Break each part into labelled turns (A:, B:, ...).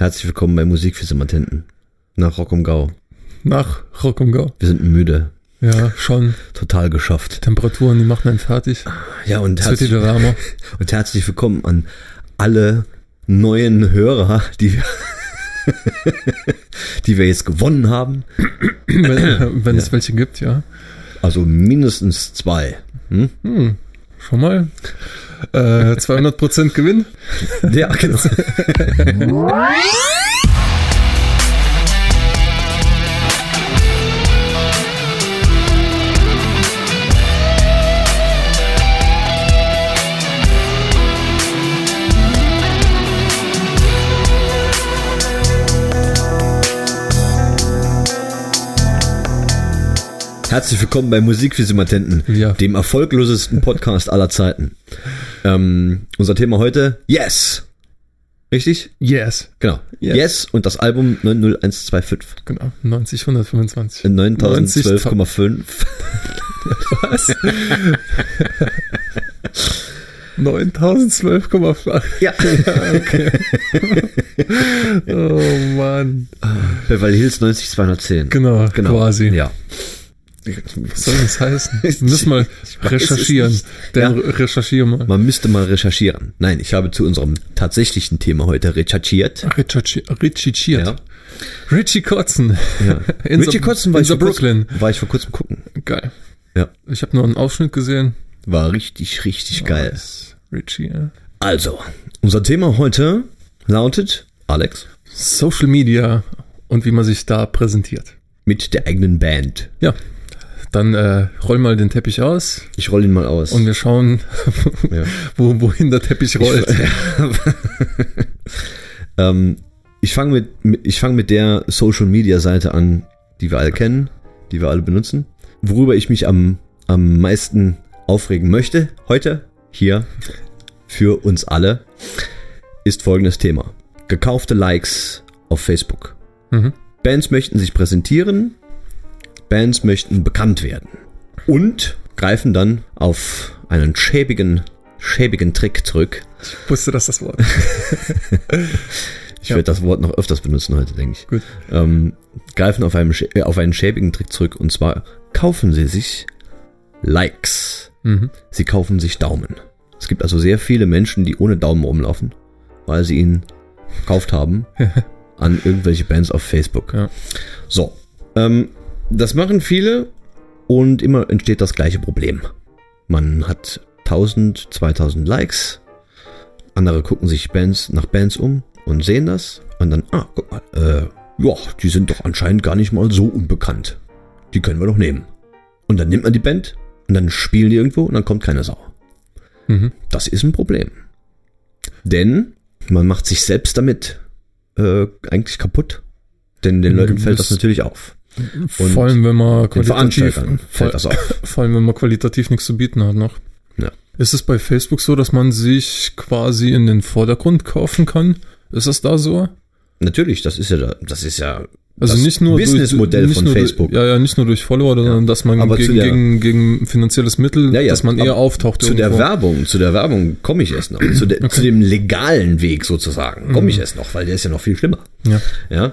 A: Herzlich willkommen bei Musik für Simatenten. Nach Rock um Gau.
B: Nach Rock um.
A: Wir sind müde.
B: Ja, schon.
A: Total geschafft.
B: Temperaturen, die machen einen fertig.
A: Ja, und herzlich, und herzlich willkommen an alle neuen Hörer, die wir, die wir jetzt gewonnen haben.
B: wenn wenn es welche gibt, ja.
A: Also mindestens zwei. Hm?
B: Hm, schon mal. Äh, 200% Gewinn.
A: Ja, genau. Herzlich willkommen bei Musik für Simatenten,
B: Ja.
A: dem erfolglosesten Podcast aller Zeiten. Ähm, unser Thema heute, Yes! Richtig?
B: Yes.
A: Genau. Yes,
B: Yes.
A: und das Album 90125.
B: Genau. 90, 125.
A: 9012,5.
B: Was? 9012,8.
A: Ja.
B: okay. oh Mann.
A: Beverly Hills 90210.
B: Genau,
A: Genau.
B: quasi.
A: Ja.
B: Was soll das heißen? Wir müssen mal recherchieren. Der
A: Ja.
B: recherchiere mal.
A: Man müsste mal recherchieren. Nein, ich habe zu unserem tatsächlichen Thema heute recherchiert.
B: Recherchi- Recherchiert.
A: Ja.
B: Richie Kotzen.
A: ja.
B: In
A: Richie Kotzen war
B: in
A: ich, vor kurzem,
B: Brooklyn.
A: war ich vor kurzem gucken.
B: Geil.
A: Ja.
B: Ich habe nur einen Ausschnitt gesehen.
A: War richtig, richtig geil.
B: Nice. Richie, ja.
A: Also, unser Thema heute lautet, Alex,
B: Social Media und wie man sich da präsentiert.
A: mit der eigenen Band.
B: Ja. Dann äh, roll mal den Teppich aus
A: Ich roll ihn mal aus.
B: und wir schauen,
A: Ja.
B: wo, wohin der Teppich rollt.
A: Ähm, ich fange mit, mit, ich fange mit der Social Media Seite an, die wir alle kennen, die wir alle benutzen. Worüber ich mich am, am meisten aufregen möchte, heute, hier, für uns alle, ist folgendes Thema. Gekaufte Likes auf Facebook.
B: Mhm.
A: Bands möchten sich präsentieren, Bands möchten bekannt werden und greifen dann auf einen schäbigen, schäbigen Trick zurück,
B: Ich wusste, dass das Wort.
A: Ich
B: Ja.
A: werde das Wort noch öfters benutzen heute, denke ich.
B: Gut.
A: Ähm, greifen auf, äh, auf einen schäbigen Trick zurück und zwar kaufen sie sich Likes.
B: Mhm.
A: Sie kaufen sich Daumen. Es gibt also sehr viele Menschen, die ohne Daumen rumlaufen, weil sie ihn gekauft haben an irgendwelche Bands auf Facebook.
B: Ja.
A: So, ähm, das machen viele und immer entsteht das gleiche Problem. Man hat 1000, 2000 Likes, andere gucken sich Bands nach Bands um und sehen das und dann, ah, guck mal, äh, ja, die sind doch anscheinend gar nicht mal so unbekannt. Die können wir doch nehmen. Und dann nimmt man die Band und dann spielen die irgendwo und dann kommt keine Sau.
B: Mhm.
A: Das ist ein Problem. Denn man macht sich selbst damit äh, eigentlich kaputt. Denn den Leuten fällt das- natürlich auf. Und
B: vor allem, wenn man qualitativ,
A: Veranstaltern
B: vor, allem, wenn man qualitativ nichts zu bieten hat noch.
A: Ja.
B: Ist es bei Facebook so, dass man sich quasi in den Vordergrund kaufen kann? Ist das da so?
A: Natürlich, das ist ja, da- das ist ja
B: Also
A: das
B: nicht nur
A: Businessmodell von
B: nur
A: Facebook.
B: Ja, ja, nicht nur durch Follower, sondern dass man gegen,
A: der-
B: gegen, gegen finanzielles Mittel,
A: Ja, ja,
B: dass man eher auftaucht.
A: Zu der
B: irgendwo.
A: Werbung, zu der Werbung komme ich erst noch. Zu, der, zu dem legalen Weg sozusagen komme ich erst noch, weil der ist ja noch viel schlimmer.
B: Ja.
A: Ja.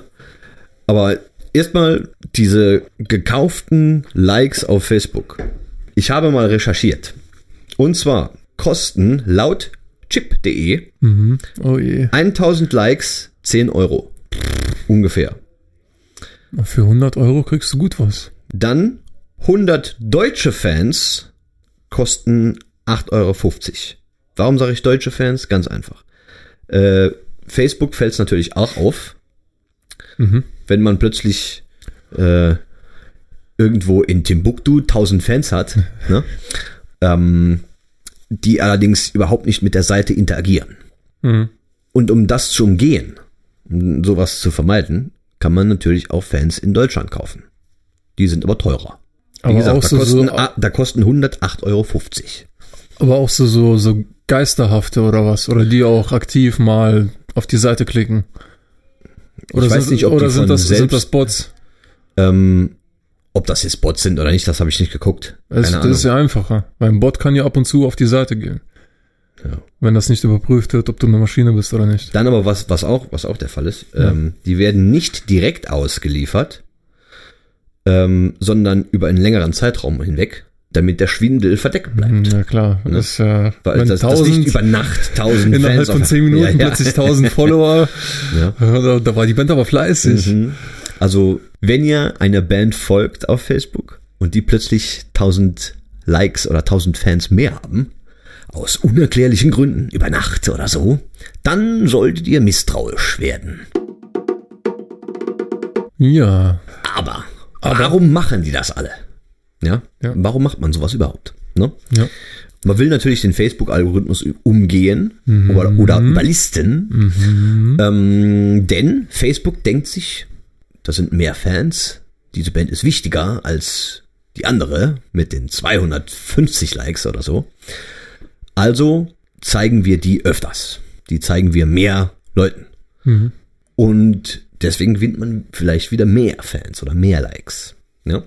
A: Aber erstmal diese gekauften Likes auf Facebook. Ich habe mal recherchiert. Und zwar kosten laut chip.de
B: Mhm. Oh je.
A: 1000 Likes 10 Euro. Ungefähr.
B: Für 100 Euro kriegst du gut was.
A: Dann 100 deutsche Fans kosten 8,50 Euro. Warum sage ich deutsche Fans? Ganz einfach. Äh, Facebook fällt es natürlich auch auf,
B: Mhm.
A: wenn man plötzlich äh, irgendwo in Timbuktu 1000 Fans hat, ne? ähm, die allerdings überhaupt nicht mit der Seite interagieren.
B: Mhm.
A: Und um das zu umgehen, um sowas zu vermeiden, kann man natürlich auch Fans in Deutschland kaufen. Die sind aber teurer. Wie
B: Aber
A: gesagt,
B: auch
A: da,
B: so,
A: kosten,
B: so,
A: da kosten 100 8,50 Euro.
B: aber auch so, so, so Geisterhafte oder was? Oder die auch aktiv mal auf die Seite klicken? Oder
A: Ich weiß
B: sind,
A: nicht, ob
B: oder
A: die
B: sind
A: von
B: das, sind
A: selbst-
B: das Bots?
A: Ähm, ob das jetzt Bots sind oder nicht, das habe ich nicht geguckt.
B: Das,
A: Keine
B: das ist ja einfacher. Weil ein Bot kann ja ab und zu auf die Seite gehen.
A: Ja.
B: Wenn das nicht überprüft wird, ob du eine Maschine bist oder nicht.
A: Dann aber was, was auch, was auch der Fall ist,
B: Ja.
A: ähm, die werden nicht direkt ausgeliefert, ähm, sondern über einen längeren Zeitraum hinweg, damit der Schwindel verdeckt bleibt.
B: Ja klar,
A: Ne?
B: das ist ja,
A: Weil das, das nicht
B: 1000
A: über Nacht tausend
B: innerhalb
A: Fans
B: von 10 Minuten
A: Ja, ja.
B: plötzlich 1000 Follower,
A: Ja.
B: da, da war die Band aber fleißig.
A: Mhm. Also, wenn ihr einer Band folgt auf Facebook und die plötzlich 1000 Likes oder 1000 Fans mehr haben, aus unerklärlichen Gründen, über Nacht oder so, dann solltet ihr misstrauisch werden.
B: Ja,
A: Aber, warum machen die das alle? Ja?
B: Ja.
A: Warum macht man sowas überhaupt? Ne?
B: ja.
A: Man will natürlich den Facebook-Algorithmus umgehen
B: Mhm.
A: oder, oder überlisten, ähm, denn Facebook denkt sich, das sind mehr Fans, diese Band ist wichtiger als die andere mit den 250 Likes oder so. Also zeigen wir die öfters. Die zeigen wir mehr Leuten.
B: Mhm.
A: Und deswegen gewinnt man vielleicht wieder mehr Fans oder mehr Likes. Ja?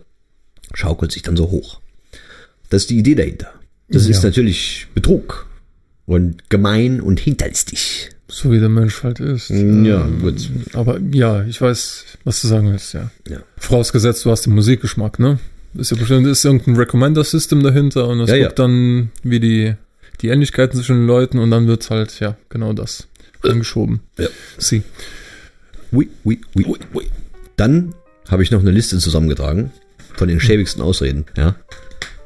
A: Schaukelt sich dann so hoch. Das ist die Idee dahinter. Das
B: Ja.
A: ist natürlich Betrug und gemein und hinterlistig.
B: So wie der Mensch halt ist.
A: Ja,
B: Ähm,
A: gut.
B: Aber ja, ich weiß, was du sagen willst, ja.
A: Ja.
B: Vorausgesetzt, du hast den Musikgeschmack, ne? Ist ja bestimmt ist irgendein Recommender-System dahinter und es
A: Ja, ja.
B: guckt dann wie die, die Ähnlichkeiten zwischen den Leuten und dann wird halt, ja, genau das angeschoben.
A: Ja.
B: Sie.
A: Ui, ui, ui, ui, ui. Dann habe ich noch eine Liste zusammengetragen von den schäbigsten Ausreden. Ja,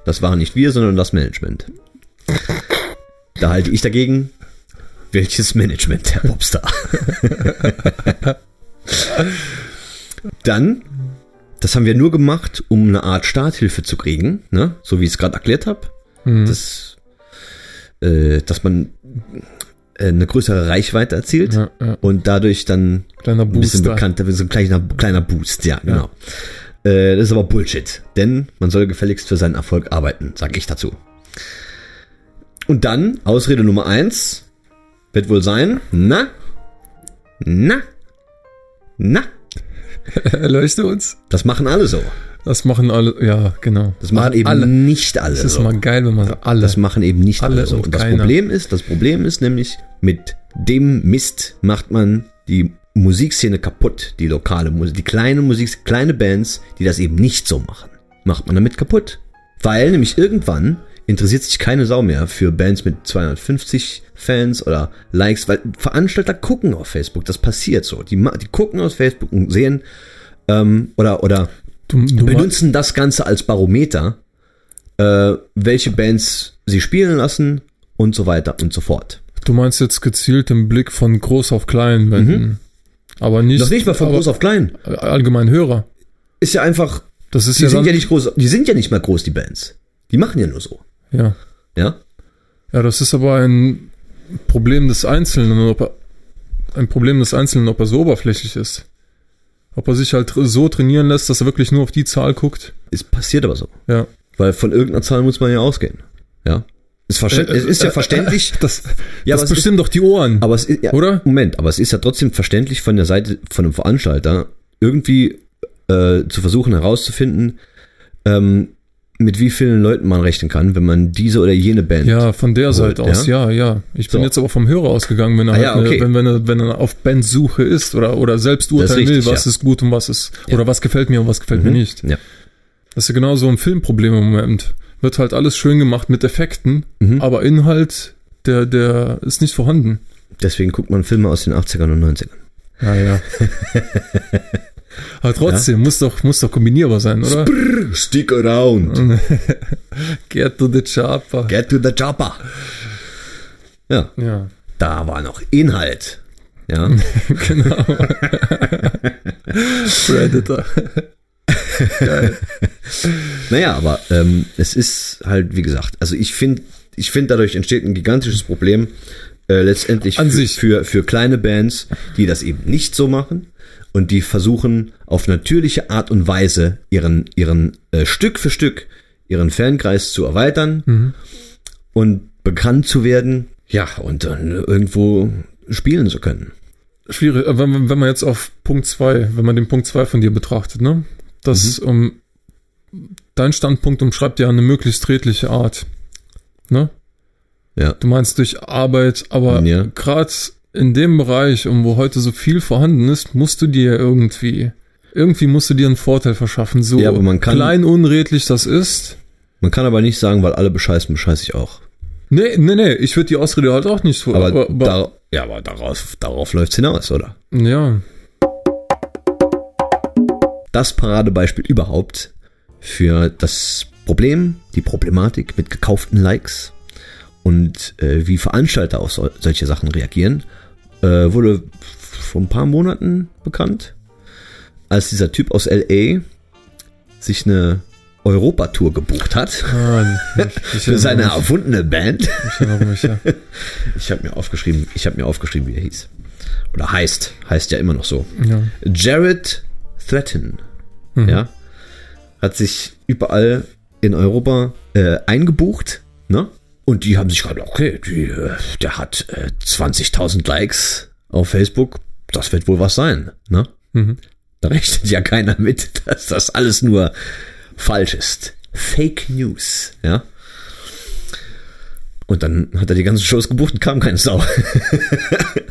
A: das waren nicht wir, sondern das Management. Da halte ich dagegen. Welches Management, Herr Popstar? Dann, das haben wir nur gemacht, um eine Art Starthilfe zu kriegen, ne? so wie ich es gerade erklärt habe.
B: Mhm.
A: Das, äh, dass man äh, eine größere Reichweite erzielt
B: ja, ja.
A: und dadurch dann ein bisschen bekannter, so ein kleiner, kleiner Boost, ja, genau. Äh, das ist aber Bullshit, denn man soll gefälligst für seinen Erfolg arbeiten, sag ich dazu. Und dann, Ausrede Nummer eins wird wohl sein, na, na, na,
B: Erleuchte uns.
A: das machen alle so.
B: Das machen alle, ja, genau.
A: Das machen eben
B: alle.
A: nicht alle
B: Das ist
A: so.
B: mal geil, wenn man alle.
A: Das machen eben nicht alle,
B: Alle
A: so.
B: und
A: Und das. Problem ist, das Problem ist nämlich, mit dem Mist macht man die Musikszene kaputt, die lokale Musik, die kleine Musik, kleine Bands, die das eben nicht so machen, macht man damit kaputt. Weil nämlich irgendwann interessiert sich keine Sau mehr für Bands mit 250 Fans oder Likes, weil Veranstalter gucken auf Facebook, das passiert so. Die, die gucken auf Facebook und sehen, ähm, oder, oder
B: du, du
A: benutzen das Ganze als Barometer, äh, welche Bands sie spielen lassen und so weiter und so fort.
B: Du meinst jetzt gezielt den Blick von groß auf klein wenden. Aber nicht,
A: Das Mhm. nicht mal von groß auf klein.
B: allgemein Hörer.
A: Ist ja einfach,
B: Das ist
A: die
B: ja
A: sind ja nicht groß, die sind ja nicht mal groß, die Bands. Die machen ja nur so.
B: ja.
A: Ja?
B: Ja, das ist aber ein Problem des Einzelnen, ob er, ein Problem des Einzelnen, ob er so oberflächlich ist. Ob er sich halt so trainieren lässt, dass er wirklich nur auf die Zahl guckt.
A: Es passiert aber so.
B: Ja.
A: Weil von irgendeiner Zahl muss man ja ausgehen. Ja? Ist verständ,
B: Äh,
A: es ist ja
B: äh,
A: verständlich,
B: Das,
A: Ja,
B: das bestimmt doch die Ohren.
A: aber es ist, ja,
B: Oder?
A: Moment, aber es ist ja trotzdem verständlich von der Seite von einem Veranstalter, irgendwie äh, zu versuchen herauszufinden, ähm, mit wie vielen Leuten man rechnen kann, wenn man diese oder jene Band.
B: Ja, von der Seite aus, ja, ja. Ich bin
A: So.
B: jetzt aber vom Hörer ausgegangen, wenn er,
A: Ah,
B: halt
A: ja,
B: eine,
A: okay.
B: wenn, wenn, er, wenn er auf Bandsuche ist oder, oder selbst urteilen
A: richtig,
B: will, was
A: ja.
B: ist gut und was ist,
A: Ja.
B: oder was gefällt mir und was gefällt mir
A: Mhm.
B: nicht.
A: Ja.
B: Das ist ja genauso ein Filmproblem im Moment. Wird halt alles schön gemacht mit Effekten,
A: Mhm.
B: aber Inhalt, der, der ist nicht vorhanden.
A: Deswegen guckt man Filme aus den 80ern und 90ern.
B: Ja, ja. aber trotzdem, muss doch, muss doch kombinierbar sein, oder?
A: Brr, stick around.
B: Get to the chopper.
A: Get to the chopper. Ja,
B: Ja,
A: da war noch Inhalt. Ja,
B: genau. Predator. Geil.
A: naja, aber ähm, es ist halt, wie gesagt, also ich finde, ich finde, dadurch entsteht ein gigantisches Problem äh, letztendlich
B: An
A: für,
B: sich.
A: für für kleine Bands, die das eben nicht so machen und die versuchen auf natürliche Art und Weise ihren ihren äh, Stück für Stück ihren Fankreis zu erweitern
B: Mhm.
A: und bekannt zu werden, ja und dann irgendwo spielen zu können.
B: Schwierig, äh, wenn, man- wenn man jetzt auf Punkt 2, wenn man den Punkt 2 von dir betrachtet, ne? Das, um, dein Standpunkt umschreibt ja eine möglichst redliche Art. Ne?
A: Ja.
B: Du meinst durch Arbeit, aber
A: Ja.
B: gerade in dem Bereich, um wo heute so viel vorhanden ist, musst du dir irgendwie, irgendwie musst du dir einen Vorteil verschaffen. So
A: Ja, aber man kann-
B: klein unredlich das ist.
A: Man kann aber nicht sagen, weil alle bescheißen, bescheiß ich auch.
B: Nee, nee, nee, ich würde die Ausrede halt auch nicht so.
A: Aber,
B: aber, aber
A: da, ja, aber darauf, darauf läuft's hinaus, oder?
B: ja,
A: Das Paradebeispiel überhaupt für das Problem, die Problematik mit gekauften Likes und äh, wie Veranstalter auf sol solche Sachen reagieren, äh, wurde vor ein paar Monaten bekannt, als dieser Typ aus LA sich eine Europatour gebucht hat
B: ich, ich,
A: für seine
B: mich,
A: erfundene Band.
B: ich mich, ja.
A: Ich habe mir aufgeschrieben, ich habe mir aufgeschrieben, wie er hieß. Oder heißt, heißt ja immer noch so.
B: ja.
A: Jared Threaten,
B: Mhm.
A: ja, hat sich überall in Europa äh, eingebucht, ne? Und die haben sich gerade, okay, die, äh, der hat äh, 20.000 Likes auf Facebook, das wird wohl was sein, ne?
B: Mhm.
A: Da rechnet ja keiner mit, dass das alles nur falsch ist. Fake News, ja? Und dann hat er die ganzen Shows gebucht und kam keine Sau.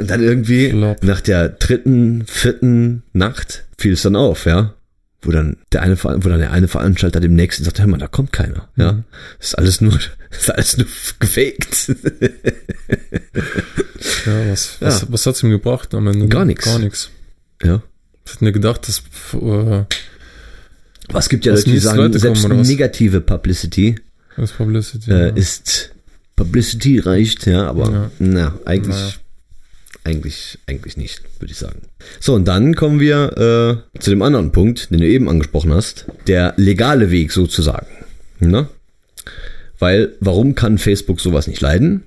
A: und dann irgendwie
B: Flop.
A: nach der dritten, vierten Nacht fiel es dann auf, ja. Wo dann der eine, wo dann der eine Veranstalter dem nächsten sagt, hör mal, da kommt keiner, ja.
B: Mhm.
A: Das ist alles nur, das ist alles nur gefaked.
B: ja, was, was,
A: Ja.
B: was hat's ihm gebracht am Ende?
A: Gar nix.
B: Gar nichts.
A: ja.
B: Ich hätte mir gedacht, dass äh,
A: Was gibt ja Leute, die sagen,
B: Leute
A: selbst
B: kommen, was?
A: negative Publicity
B: Publicity.
A: äh,
B: ja.
A: ist Publicity reicht, ja, aber
B: Ja.
A: na, eigentlich,
B: Naja.
A: Eigentlich, eigentlich nicht, würde ich sagen. So, und dann kommen wir äh, zu dem anderen Punkt, den du eben angesprochen hast, der legale Weg sozusagen. Ne? Weil, warum kann Facebook sowas nicht leiden,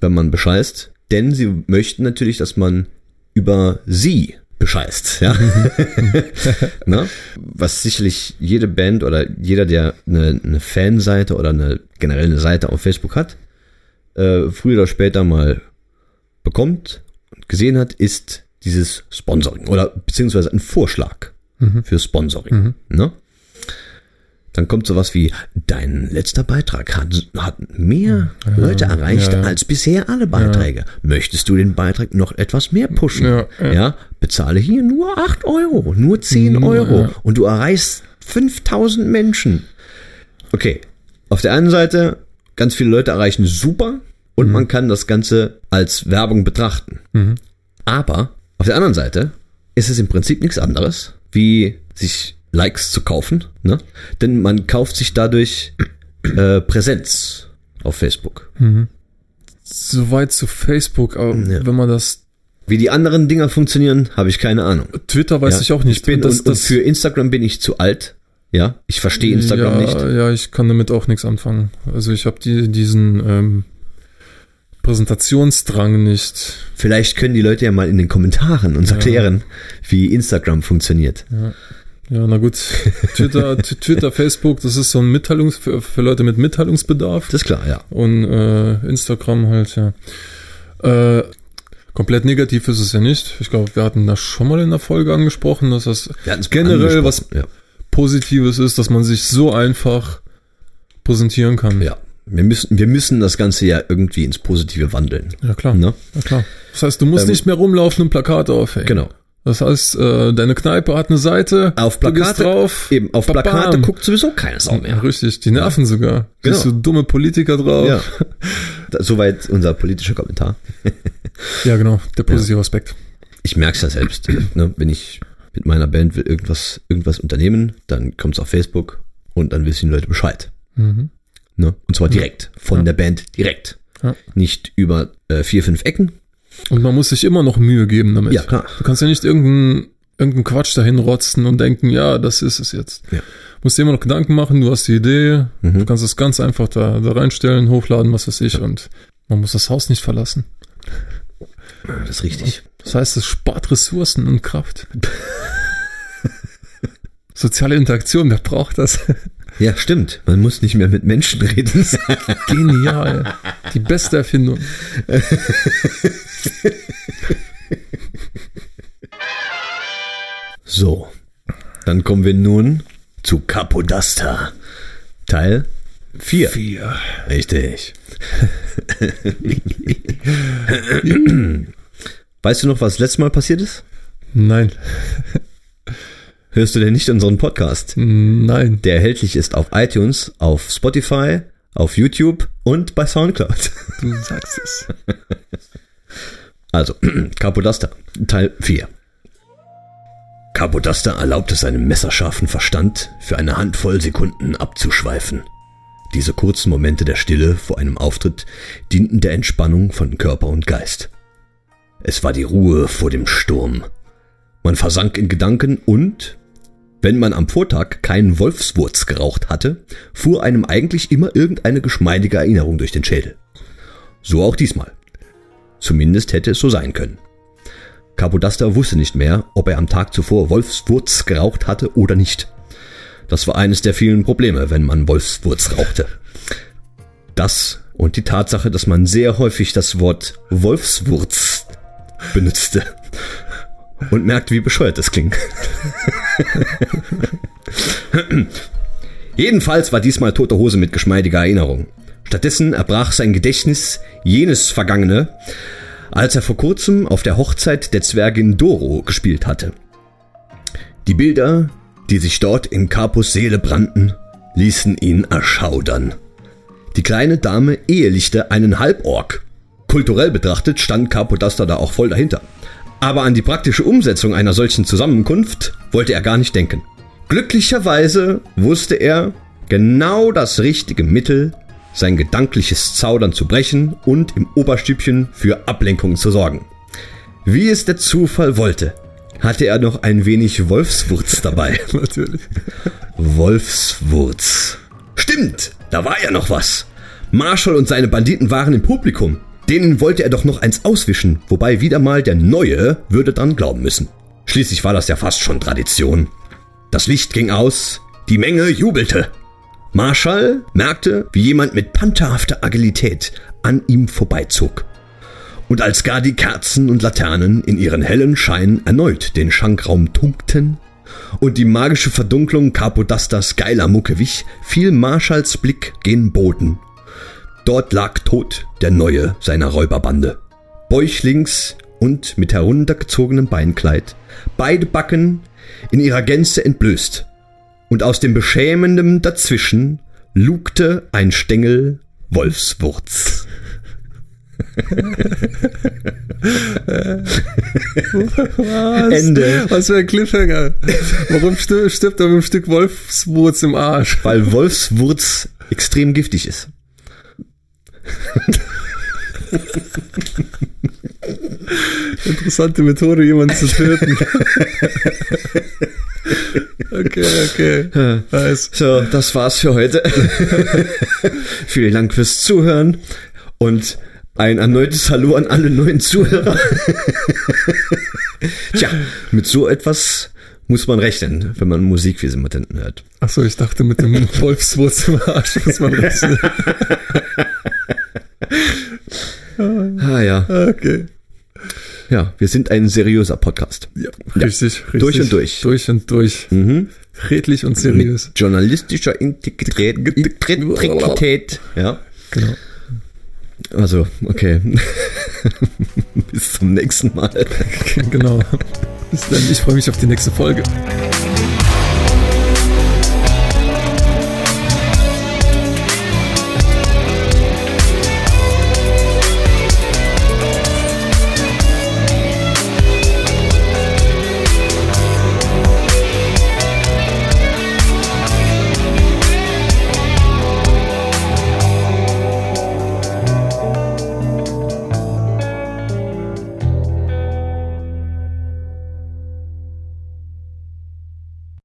A: wenn man bescheißt? Denn sie möchten natürlich, dass man über sie bescheißt, ja. ne? Was sicherlich jede Band oder jeder, der eine, eine Fanseite oder eine generell eine Seite auf Facebook hat, äh, früher oder später mal bekommt gesehen hat, ist dieses Sponsoring oder beziehungsweise ein Vorschlag
B: Mhm.
A: für Sponsoring. Ne? Dann kommt sowas wie, dein letzter Beitrag hat, hat mehr Leute erreicht
B: ja, ja.
A: als bisher alle Beiträge. Möchtest du den Beitrag noch etwas mehr pushen?
B: Ja, ja.
A: bezahle hier nur 8 Euro, nur 10
B: Nur,
A: Euro
B: ja.
A: und du erreichst 5000 Menschen. Okay, auf der einen Seite, ganz viele Leute erreichen super und man kann das Ganze als Werbung betrachten.
B: Mhm.
A: Aber auf der anderen Seite ist es im Prinzip nichts anderes, wie sich Likes zu kaufen. Ne? Denn man kauft sich dadurch äh, Präsenz auf Facebook.
B: Soweit zu Facebook, aber
A: Ja.
B: wenn man das
A: Wie die anderen Dinger funktionieren, habe ich keine Ahnung.
B: Twitter weiß
A: Ja,
B: ich auch nicht.
A: Ich bin,
B: das,
A: und, und für Instagram bin ich zu alt. Ja, ich verstehe Instagram
B: ja,
A: nicht.
B: Ja, ich kann damit auch nichts anfangen. Also ich habe die, diesen ähm, Präsentationsdrang nicht.
A: Vielleicht können die Leute ja mal in den Kommentaren uns erklären, wie Instagram funktioniert.
B: Ja, na gut. Twitter, Twitter, Facebook, das ist so ein Mitteilungs für, für Leute mit Mitteilungsbedarf.
A: Das ist klar, ja.
B: Und äh, Instagram halt, ja. Äh, komplett negativ ist es ja nicht. Ich glaube, wir hatten das schon mal in der Folge angesprochen, dass das generell was
A: angesprochen,
B: Positives ist, dass man sich so einfach präsentieren kann.
A: Ja. Ja. Wir müssen, wir müssen das Ganze ja irgendwie ins Positive wandeln.
B: Ja, klar.
A: Ne?
B: Ja, klar. Das heißt, du musst
A: Ähm,
B: nicht mehr rumlaufen und Plakate aufhängen.
A: Genau.
B: Das heißt, äh, deine Kneipe hat eine Seite.
A: Auf Plakate,
B: drauf.
A: eben, auf
B: Babam.
A: Plakate guckt sowieso keine Sau
B: Ja,
A: mehr.
B: richtig, die nerven sogar.
A: Genau.
B: Siehst du dumme Politiker drauf.
A: Ja. Soweit unser politischer Kommentar.
B: Ja, genau, der positive Aspekt.
A: Ich merke es ja selbst. ne? Wenn ich mit meiner Band will irgendwas, irgendwas unternehmen, dann kommt es auf Facebook und dann wissen die Leute Bescheid.
B: Mhm.
A: Ne? Und zwar direkt. Von
B: Ja.
A: der Band direkt.
B: Ja.
A: Nicht über äh, vier, fünf Ecken.
B: Und man muss sich immer noch Mühe geben damit.
A: Ja, klar.
B: Du kannst ja nicht irgendeinen irgendeinen Quatsch dahin rotzen und denken, ja, das ist es jetzt.
A: Ja.
B: Du musst dir immer noch Gedanken machen, du hast die Idee,
A: Mhm.
B: du kannst es ganz einfach da, da reinstellen, hochladen, was weiß ich, und man muss das Haus nicht verlassen.
A: Das ist richtig.
B: Das heißt, es spart Ressourcen und Kraft. Soziale Interaktion, wer braucht das?
A: Ja, stimmt. Man muss nicht mehr mit Menschen reden.
B: Genial. Die beste Erfindung.
A: So, dann kommen wir nun zu Capodasta. Teil 4.
B: Vier.
A: Richtig. weißt du noch, was letztes Mal passiert ist?
B: Nein.
A: Hörst du denn nicht unseren Podcast?
B: Nein.
A: Der erhältlich ist auf iTunes, auf Spotify, auf YouTube und bei Soundcloud.
B: Du sagst es.
A: Also, Capodaster, Teil 4. Capodaster erlaubte seinem messerscharfen Verstand, für eine Handvoll Sekunden abzuschweifen. Diese kurzen Momente der Stille vor einem Auftritt dienten der Entspannung von Körper und Geist. Es war die Ruhe vor dem Sturm. Man versank in Gedanken und, wenn man am Vortag keinen Wolfswurz geraucht hatte, fuhr einem eigentlich immer irgendeine geschmeidige Erinnerung durch den Schädel. So auch diesmal. Zumindest hätte es so sein können. Capodaster wusste nicht mehr, ob er am Tag zuvor Wolfswurz geraucht hatte oder nicht. Das war eines der vielen Probleme, wenn man Wolfswurz rauchte. Das und die Tatsache, dass man sehr häufig das Wort Wolfswurz benutzte. Und merkt, wie bescheuert das klingt. Jedenfalls war diesmal tote Hose mit geschmeidiger Erinnerung. Stattdessen erbrach sein Gedächtnis jenes Vergangene, als er vor kurzem auf der Hochzeit der Zwergin Doro gespielt hatte. Die Bilder, die sich dort in Capus Seele brannten, ließen ihn erschaudern. Die kleine Dame ehelichte einen Halborg. Kulturell betrachtet stand Capodaster da auch voll dahinter. Aber an die praktische Umsetzung einer solchen Zusammenkunft wollte er gar nicht denken. Glücklicherweise wusste er genau das richtige Mittel, sein gedankliches Zaudern zu brechen und im Oberstübchen für Ablenkung zu sorgen. Wie es der Zufall wollte, hatte er noch ein wenig Wolfswurz dabei.
B: Natürlich.
A: Wolfswurz. Stimmt, da war ja noch was. Marshall und seine Banditen waren im Publikum. Denen wollte er doch noch eins auswischen, wobei wieder mal der Neue würde dran glauben müssen. Schließlich war das ja fast schon Tradition. Das Licht ging aus, die Menge jubelte. Marshall merkte, wie jemand mit pantherhafter Agilität an ihm vorbeizog. Und als gar die Kerzen und Laternen in ihren hellen Schein erneut den Schankraum tunkten und die magische Verdunklung Capodastas geiler Mucke wich, fiel Marshalls Blick gen Boden. Dort lag tot der Neue seiner Räuberbande. Bäuchlings und mit heruntergezogenem Beinkleid, beide Backen in ihrer Gänze entblößt. Und aus dem beschämenden Dazwischen lugte ein Stängel Wolfswurz.
B: Was?
A: Ende.
B: Was für ein Cliffhanger. Warum stirbt, stirbt er mit einem Stück Wolfswurz im Arsch?
A: Weil Wolfswurz extrem giftig ist.
B: Interessante Methode, jemanden zu töten. okay, okay. Nice.
A: So, das war's für heute. Vielen Dank fürs Zuhören und ein erneutes Hallo an alle neuen Zuhörer. Tja, mit so etwas muss man rechnen, wenn man Musik wie Simatenten hört.
B: Achso, ich dachte mit dem Wolfswurz im Arsch muss man rechnen.
A: Ah ja,
B: Okay.
A: ja, wir sind ein seriöser Podcast.
B: Ja, richtig, richtig.
A: Durch und durch.
B: Durch und durch.
A: Mhm.
B: Redlich und seriös.
A: Mit journalistischer Integrität. Integrität. Ja.
B: Genau.
A: Also, okay. Bis zum nächsten Mal.
B: genau. Bis dann. Ich freue mich auf die nächste Folge.